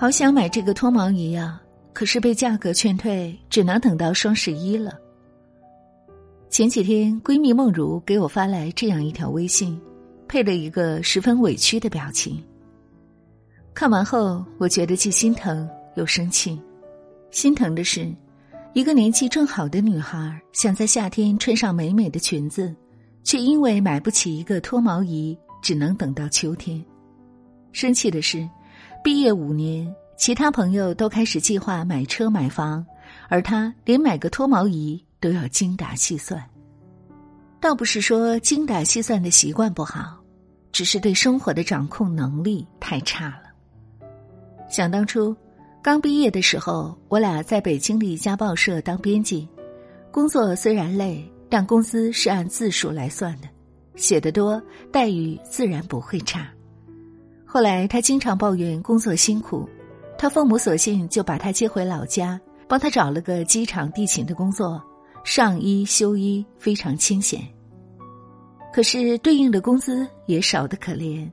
好想买这个脱毛仪呀，可是被价格劝退，只能等到双十一了。前几天，闺蜜梦如给我发来这样一条微信，配了一个十分委屈的表情。看完后，我觉得既心疼又生气。心疼的是，一个年纪正好的女孩想在夏天穿上美美的裙子，却因为买不起一个脱毛仪，只能等到秋天。生气的是。毕业五年，其他朋友都开始计划买车买房，而他连买个脱毛仪都要精打细算。倒不是说精打细算的习惯不好，只是对生活的掌控能力太差了。想当初，刚毕业的时候，我俩在北京的一家报社当编辑，工作虽然累，但工资是按字数来算的，写得多，待遇自然不会差。后来他经常抱怨工作辛苦，他父母索性就把他接回老家，帮他找了个机场地勤的工作，上衣休衣非常清闲。可是对应的工资也少得可怜，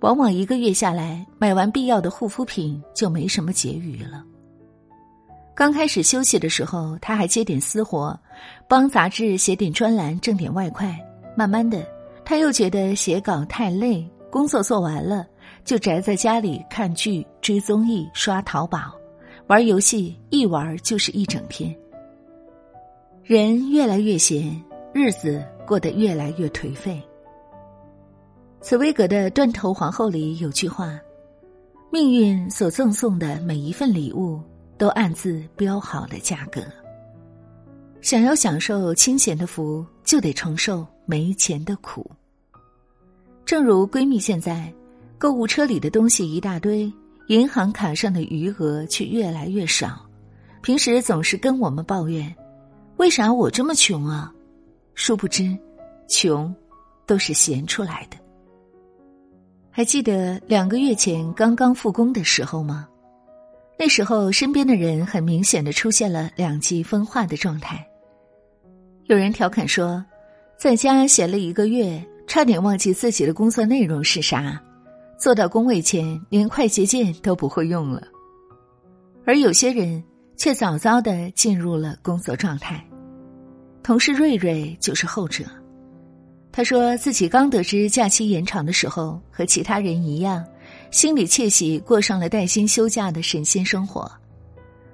往往一个月下来买完必要的护肤品就没什么结余了。刚开始休息的时候，他还接点私活，帮杂志写点专栏挣点外快。慢慢的，他又觉得写稿太累，工作做完了。就宅在家里看剧、追综艺、刷淘宝、玩游戏，一玩就是一整天。人越来越闲，日子过得越来越颓废。茨威格的《断头皇后》里有句话：“命运所赠送的每一份礼物，都暗自标好了价格。想要享受清闲的福，就得承受没钱的苦。”正如闺蜜现在。购物车里的东西一大堆，银行卡上的余额却越来越少。平时总是跟我们抱怨：“为啥我这么穷啊？”殊不知，穷都是闲出来的。还记得两个月前刚刚复工的时候吗？那时候身边的人很明显的出现了两极分化的状态。有人调侃说，在家闲了一个月，差点忘记自己的工作内容是啥。坐到工位前，连快捷键都不会用了，而有些人却早早的进入了工作状态。同事瑞瑞就是后者。他说自己刚得知假期延长的时候，和其他人一样，心里窃喜，过上了带薪休假的神仙生活。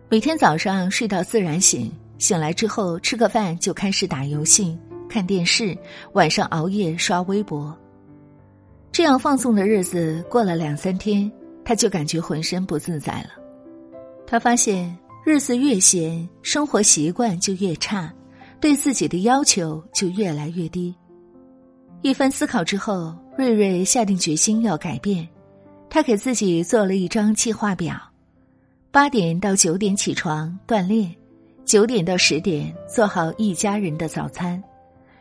每天早上睡到自然醒，醒来之后吃个饭就开始打游戏、看电视，晚上熬夜刷微博。这样放纵的日子过了两三天，他就感觉浑身不自在了。他发现日子越闲，生活习惯就越差，对自己的要求就越来越低。一番思考之后，瑞瑞下定决心要改变。他给自己做了一张计划表：八点到九点起床锻炼，九点到十点做好一家人的早餐，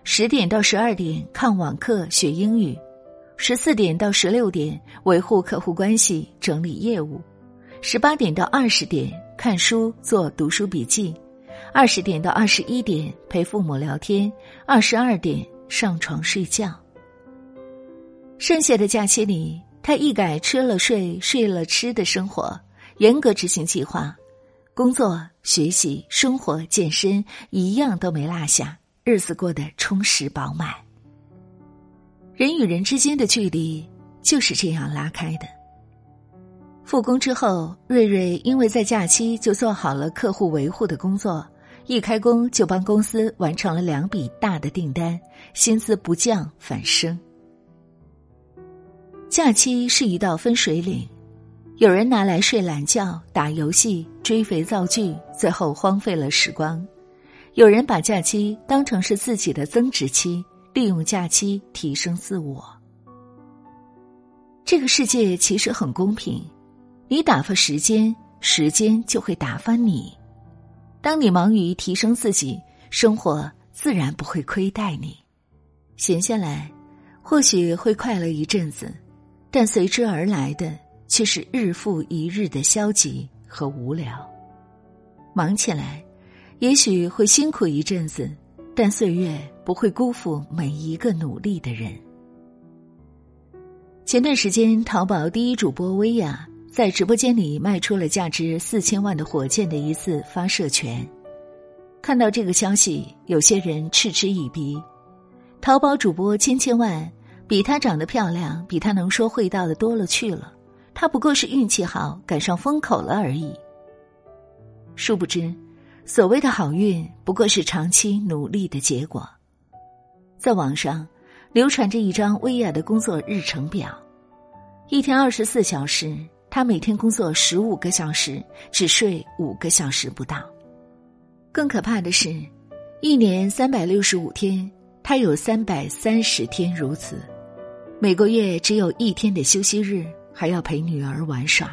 十点到十二点看网课学英语。十四点到十六点维护客户关系、整理业务；十八点到二十点看书、做读书笔记；二十点到二十一点陪父母聊天；二十二点上床睡觉。剩下的假期里，他一改吃了睡、睡了吃的生活，严格执行计划，工作、学习、生活、健身一样都没落下，日子过得充实饱满。人与人之间的距离就是这样拉开的。复工之后，瑞瑞因为在假期就做好了客户维护的工作，一开工就帮公司完成了两笔大的订单，薪资不降反升。假期是一道分水岭，有人拿来睡懒觉、打游戏、追肥皂剧，最后荒废了时光；有人把假期当成是自己的增值期。利用假期提升自我。这个世界其实很公平，你打发时间，时间就会打发你。当你忙于提升自己，生活自然不会亏待你。闲下来，或许会快乐一阵子，但随之而来的却是日复一日的消极和无聊。忙起来，也许会辛苦一阵子。但岁月不会辜负每一个努力的人。前段时间，淘宝第一主播薇娅在直播间里卖出了价值四千万的火箭的一次发射权。看到这个消息，有些人嗤之以鼻。淘宝主播千千万，比她长得漂亮，比她能说会道的多了去了。她不过是运气好，赶上风口了而已。殊不知，所谓的好运，不过是长期努力的结果。在网上流传着一张薇娅的工作日程表：一天二十四小时，她每天工作十五个小时，只睡五个小时不到。更可怕的是，一年三百六十五天，他有三百三十天如此，每个月只有一天的休息日，还要陪女儿玩耍。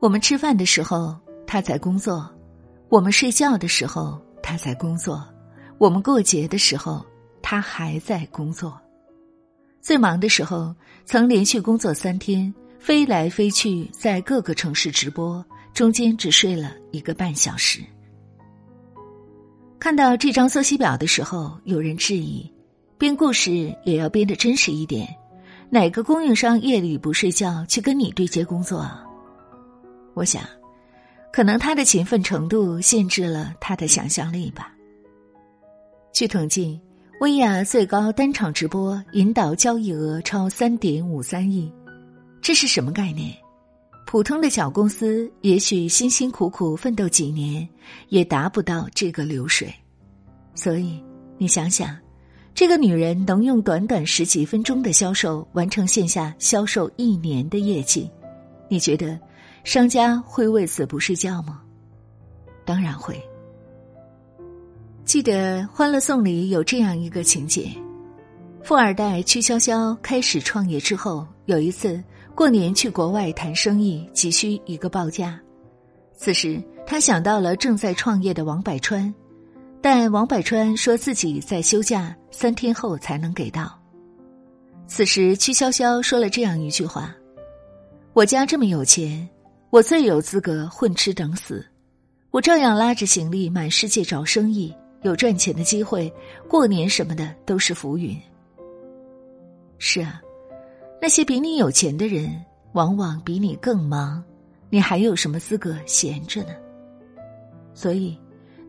我们吃饭的时候他在工作，我们睡觉的时候他在工作，我们过节的时候他还在工作。最忙的时候，曾连续工作三天，飞来飞去，在各个城市直播。中间只睡了一个半小时。看到这张作息表的时候，有人质疑：编故事也要编得真实一点，哪个供应商夜里不睡觉去跟你对接工作啊？我想，可能他的勤奋程度限制了他的想象力吧。据统计，薇娅最高单场直播引导交易额超三点五三亿，这是什么概念？普通的小公司，也许辛辛苦苦奋斗几年，也达不到这个流水。所以，你想想，这个女人能用短短十几分钟的销售，完成线下销售一年的业绩，你觉得商家会为此不睡觉吗？当然会。记得《欢乐颂》里有这样一个情节：富二代曲筱绡开始创业之后，有一次。过年去国外谈生意，急需一个报价。此时他想到了正在创业的王百川，但王百川说自己在休假，三天后才能给到。此时曲筱绡说了这样一句话：“我家这么有钱，我最有资格混吃等死，我照样拉着行李满世界找生意，有赚钱的机会，过年什么的都是浮云。”是啊。那些比你有钱的人，往往比你更忙，你还有什么资格闲着呢？所以，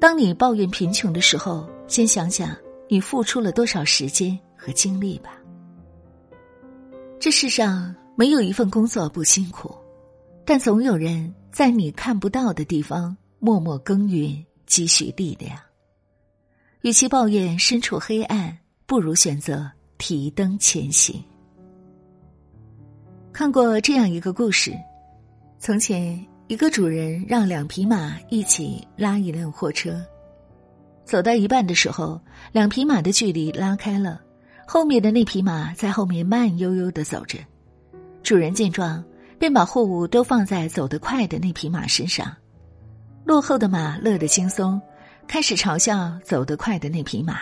当你抱怨贫穷的时候，先想想你付出了多少时间和精力吧。这世上没有一份工作不辛苦，但总有人在你看不到的地方默默耕耘，积蓄力量。与其抱怨身处黑暗，不如选择提灯前行。看过这样一个故事：从前，一个主人让两匹马一起拉一辆货车，走到一半的时候，两匹马的距离拉开了，后面的那匹马在后面慢悠悠的走着。主人见状，便把货物都放在走得快的那匹马身上，落后的马乐得轻松，开始嘲笑走得快的那匹马：“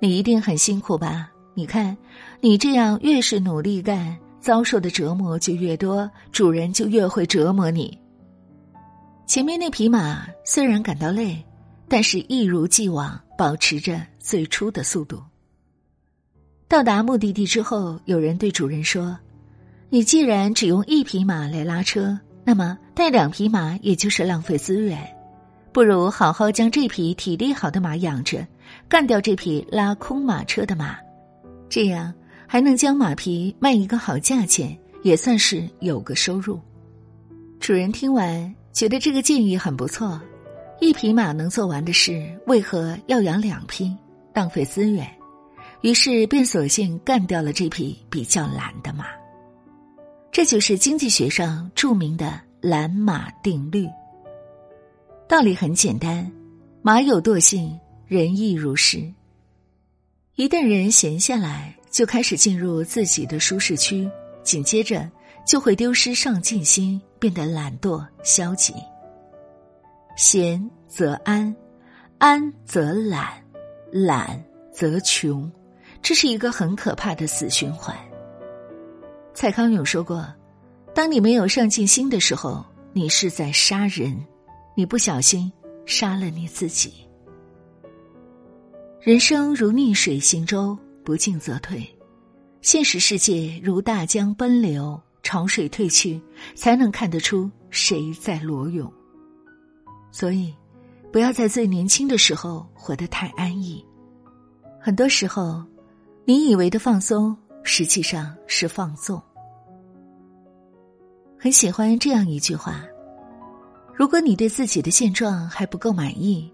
你一定很辛苦吧？你看，你这样越是努力干。”遭受的折磨就越多，主人就越会折磨你。前面那匹马虽然感到累，但是一如既往保持着最初的速度。到达目的地之后，有人对主人说：“你既然只用一匹马来拉车，那么带两匹马也就是浪费资源，不如好好将这匹体力好的马养着，干掉这匹拉空马车的马，这样。”还能将马皮卖一个好价钱，也算是有个收入。主人听完，觉得这个建议很不错。一匹马能做完的事，为何要养两匹，浪费资源？于是便索性干掉了这匹比较懒的马。这就是经济学上著名的“懒马定律”。道理很简单，马有惰性，人亦如是。一旦人闲下来，就开始进入自己的舒适区，紧接着就会丢失上进心，变得懒惰消极。闲则安，安则懒，懒则穷，这是一个很可怕的死循环。蔡康永说过：“当你没有上进心的时候，你是在杀人，你不小心杀了你自己。”人生如逆水行舟。不进则退，现实世界如大江奔流，潮水退去，才能看得出谁在裸泳。所以，不要在最年轻的时候活得太安逸。很多时候，你以为的放松，实际上是放纵。很喜欢这样一句话：如果你对自己的现状还不够满意，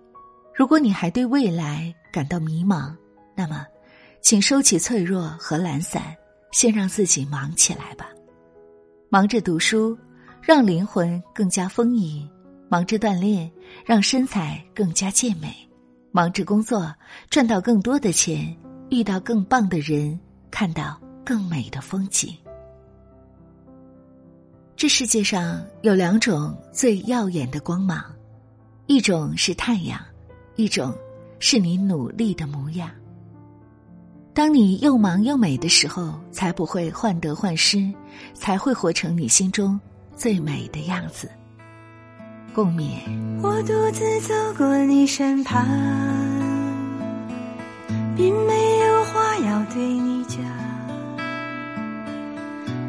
如果你还对未来感到迷茫，那么，请收起脆弱和懒散，先让自己忙起来吧。忙着读书，让灵魂更加丰盈；忙着锻炼，让身材更加健美；忙着工作，赚到更多的钱，遇到更棒的人，看到更美的风景。这世界上有两种最耀眼的光芒，一种是太阳，一种是你努力的模样。当你又忙又美的时候，才不会患得患失，才会活成你心中最美的样子。共勉。我独自走过你身旁，并没要对你讲。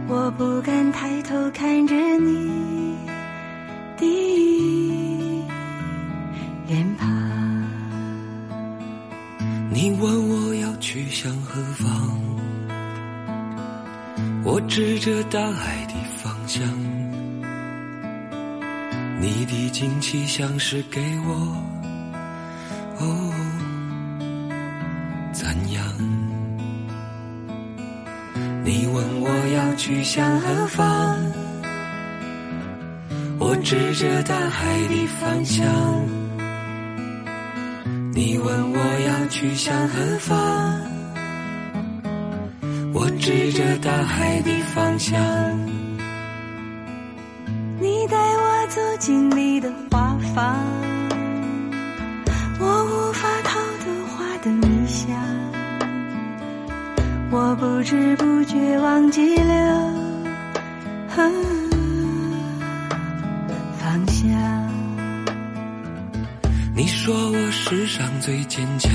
我不敢抬头看着你的脸庞。你问我要去向何方，我指着大海的方向。你的惊奇像是给我，哦，赞扬。你问我要去向何方，我指着大海的方向。你问我要去向何方，我指着大海的方向。你带我走进你的花房，我不知不觉忘记了方向。你说我世上最坚强，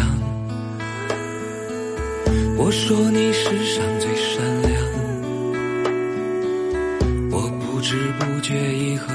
我说你世上最善良，我不知不觉已和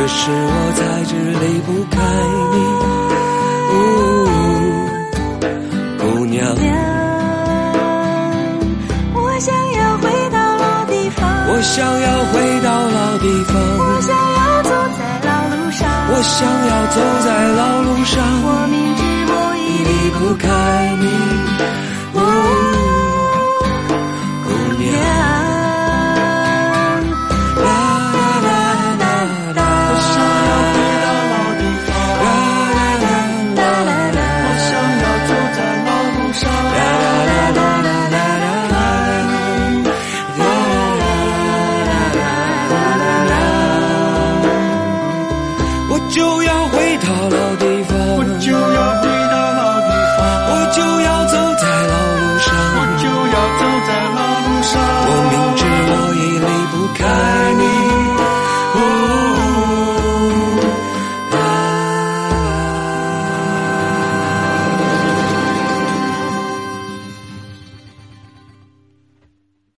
这是我在这离不开你，姑娘。我想要回到老地方，我想要回到老地方，我想要走在老路上，我想要走在老路上。我明知我已离不开你，姑娘。